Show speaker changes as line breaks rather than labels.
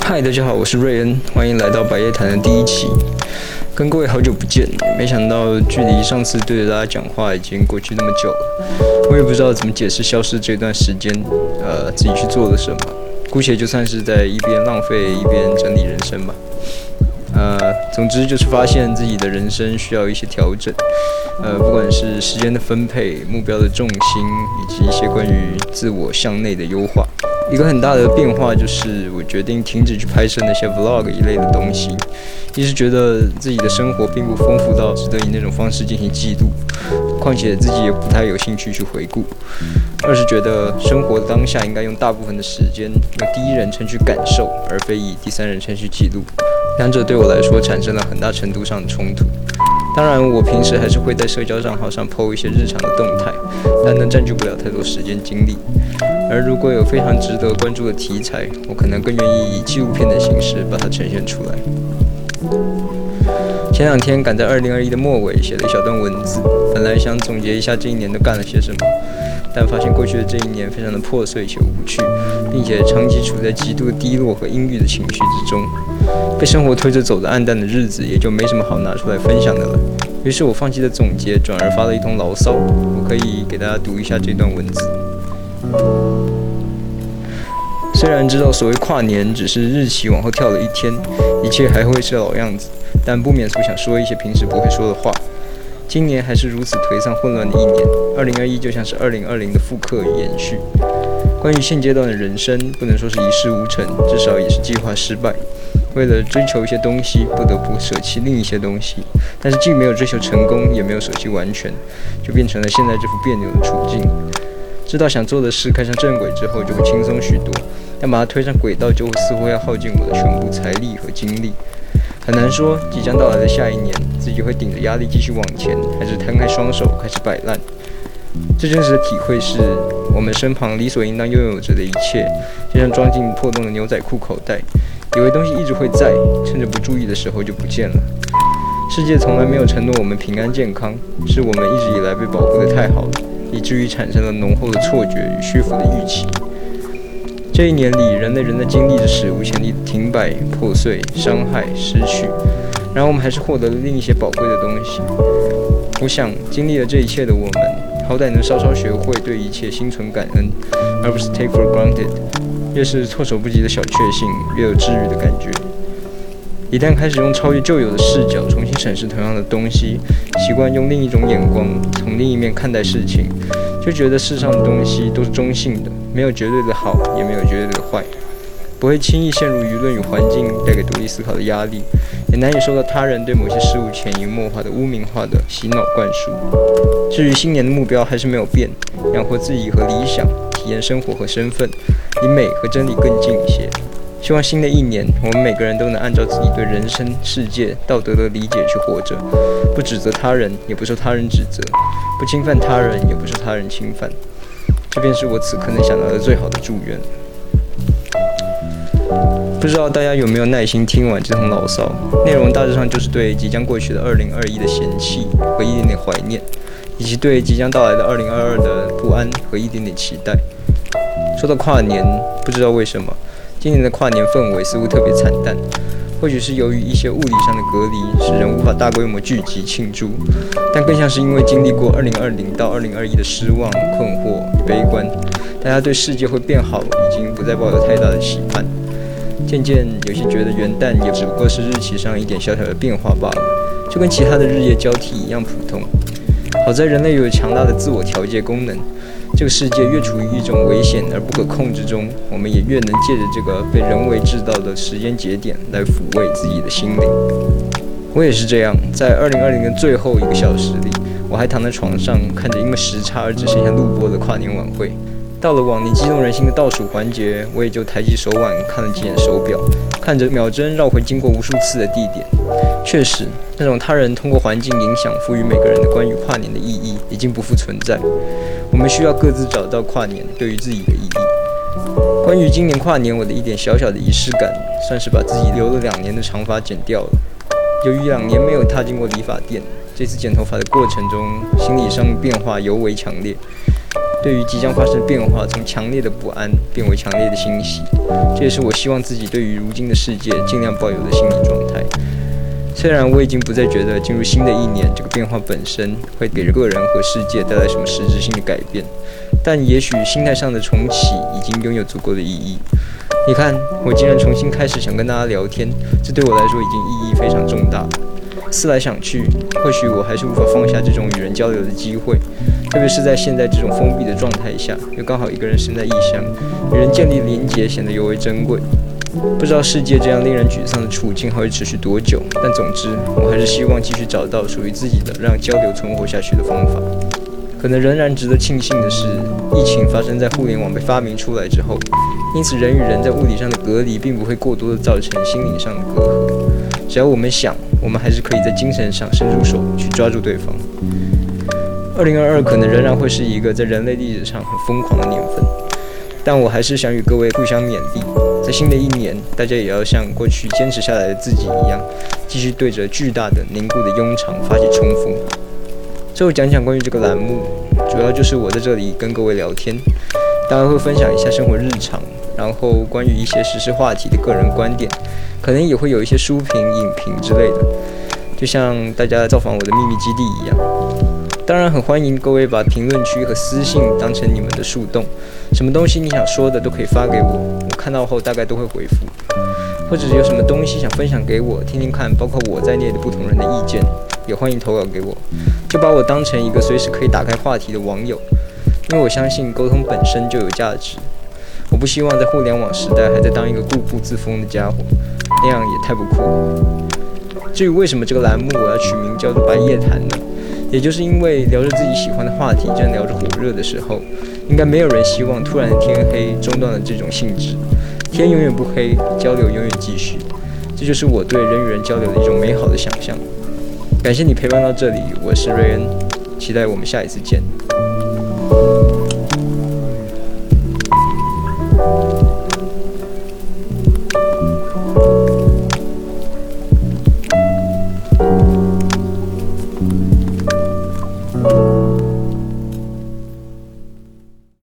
嗨，大家好，我是瑞恩，欢迎来到百叶谈的第一期。跟各位好久不见，没想到距离上次对着大家讲话已经过去那么久了。我也不知道怎么解释消失这段时间，呃，自己去做了什么。姑且就算是在一边浪费一边整理人生吧。呃，总之就是发现自己的人生需要一些调整。呃，不管是时间的分配、目标的重心，以及一些关于自我向内的优化。一个很大的变化就是，我决定停止去拍摄那些 vlog 一类的东西。一是觉得自己的生活并不丰富到值得以那种方式进行记录，况且自己也不太有兴趣去回顾。二是觉得生活当下应该用大部分的时间用第一人称去感受，而非以第三人称去记录。两者对我来说产生了很大程度上的冲突。当然，我平时还是会在社交账号上 po 一些日常的动态，但能占据不了太多时间精力。而如果有非常值得关注的题材，我可能更愿意以纪录片的形式把它呈现出来。前两天赶在2021的末尾写了一小段文字，本来想总结一下这一年都干了些什么，但发现过去的这一年非常的破碎且无趣，并且长期处在极度低落和阴郁的情绪之中。被生活推着走的暗淡的日子，也就没什么好拿出来分享的了。于是我放弃了总结，转而发了一通牢骚。我可以给大家读一下这段文字。虽然知道所谓跨年只是日期往后跳了一天，一切还会是老样子，但不免俗想说一些平时不会说的话。今年还是如此颓丧混乱的一年，二零二一就像是二零二零的复刻与延续。关于现阶段的人生，不能说是一事无成，至少也是计划失败。为了追求一些东西，不得不舍弃另一些东西，但是既没有追求成功，也没有舍弃完全，就变成了现在这副别扭的处境。知道想做的事开上正轨之后，就会轻松许多；但把它推上轨道，就似乎要耗尽我的全部财力和精力。很难说即将到来的下一年，自己会顶着压力继续往前，还是摊开双手开始摆烂。最真实的体会是，我们身旁理所应当拥有着的一切，就像装进破洞的牛仔裤口袋。以为东西一直会在，趁着不注意的时候就不见了。世界从来没有承诺我们平安健康，是我们一直以来被保护得太好了，以至于产生了浓厚的错觉与虚浮的预期。这一年里，人类仍在经历着史无前例的停摆、破碎、伤害、失去，然而我们还是获得了另一些宝贵的东西。我想，经历了这一切的我们，好歹能稍稍学会对一切心存感恩，而不是 take for granted。越是措手不及的小确幸，越有治愈的感觉。一旦开始用超越旧有的视角重新审视同样的东西，习惯用另一种眼光从另一面看待事情，就觉得世上的东西都是中性的，没有绝对的好，也没有绝对的坏。不会轻易陷入舆论与环境带给独立思考的压力，也难以受到他人对某些事物潜移默化的污名化的洗脑灌输。至于新年的目标还是没有变，养活自己和理想。体验生活和身份，离美和真理更近一些。希望新的一年，我们每个人都能按照自己对人生、世界、道德的理解去活着，不指责他人，也不受他人指责；不侵犯他人，也不受他人侵犯。这便是我此刻能想到的最好的祝愿。不知道大家有没有耐心听完这通牢骚？内容大致上就是对即将过去的2021的嫌弃和一点点怀念，以及对即将到来的2022的不安和一点点期待。说到跨年，不知道为什么，今年的跨年氛围似乎特别惨淡。或许是由于一些物理上的隔离，使人无法大规模聚集庆祝，但更像是因为经历过2020到2021的失望、困惑悲观，大家对世界会变好已经不再抱有太大的期盼。渐渐有些觉得元旦也只不过是日期上一点小小的变化罢了，就跟其他的日夜交替一样普通。好在人类有强大的自我调节功能。这个世界越处于一种危险而不可控制中，我们也越能借着这个被人为制造的时间节点来抚慰自己的心灵。我也是这样，在二零二零的最后一个小时里，我还躺在床上看着因为时差而只剩下录播的跨年晚会。到了往年激动人心的倒数环节，我也就抬起手腕看了几眼手表，看着秒针绕回经过无数次的地点。确实，那种他人通过环境影响赋予每个人的关于跨年的意义已经不复存在。我们需要各自找到跨年对于自己的意义。关于今年跨年，我的一点小小的仪式感，算是把自己留了两年的长发剪掉了。由于两年没有踏进过理发店，这次剪头发的过程中，心理上变化尤为强烈。对于即将发生的变化，从强烈的不安变为强烈的欣喜。这也是我希望自己对于如今的世界尽量抱有的心理状态。虽然我已经不再觉得进入新的一年这个变化本身会给个人和世界带来什么实质性的改变，但也许心态上的重启已经拥有足够的意义。你看，我竟然重新开始想跟大家聊天，这对我来说已经意义非常重大。思来想去，或许我还是无法放下这种与人交流的机会，特别是在现在这种封闭的状态下，又刚好一个人身在异乡，与人建立连结显得尤为珍贵。不知道世界这样令人沮丧的处境还会持续多久，但总之，我还是希望继续找到属于自己的让交流存活下去的方法。可能仍然值得庆幸的是，疫情发生在互联网被发明出来之后，因此人与人在物理上的隔离并不会过多的造成心理上的隔阂。只要我们想，我们还是可以在精神上伸出手去抓住对方。二零二二可能仍然会是一个在人类历史上很疯狂的年份，但我还是想与各位互相勉励。在新的一年，大家也要像过去坚持下来的自己一样，继续对着巨大的凝固的庸常发起冲锋。最后讲讲关于这个栏目，主要就是我在这里跟各位聊天，大家会分享一下生活日常，然后关于一些时事话题的个人观点，可能也会有一些书评、影评之类的，就像大家造访我的秘密基地一样。当然很欢迎各位把评论区和私信当成你们的树洞，什么东西你想说的都可以发给我，我看到后大概都会回复。或者是有什么东西想分享给我听听看，包括我在内的不同人的意见，也欢迎投稿给我。就把我当成一个随时可以打开话题的网友，因为我相信沟通本身就有价值。我不希望在互联网时代还在当一个固步自封的家伙，那样也太不酷了。至于为什么这个栏目我要取名叫做“白夜谈”呢？也就是因为聊着自己喜欢的话题，正聊着火热的时候，应该没有人希望突然天黑中断了这种性质。天永远不黑，交流永远继续。这就是我对人与人交流的一种美好的想象。感谢你陪伴到这里，我是瑞恩，期待我们下一次见。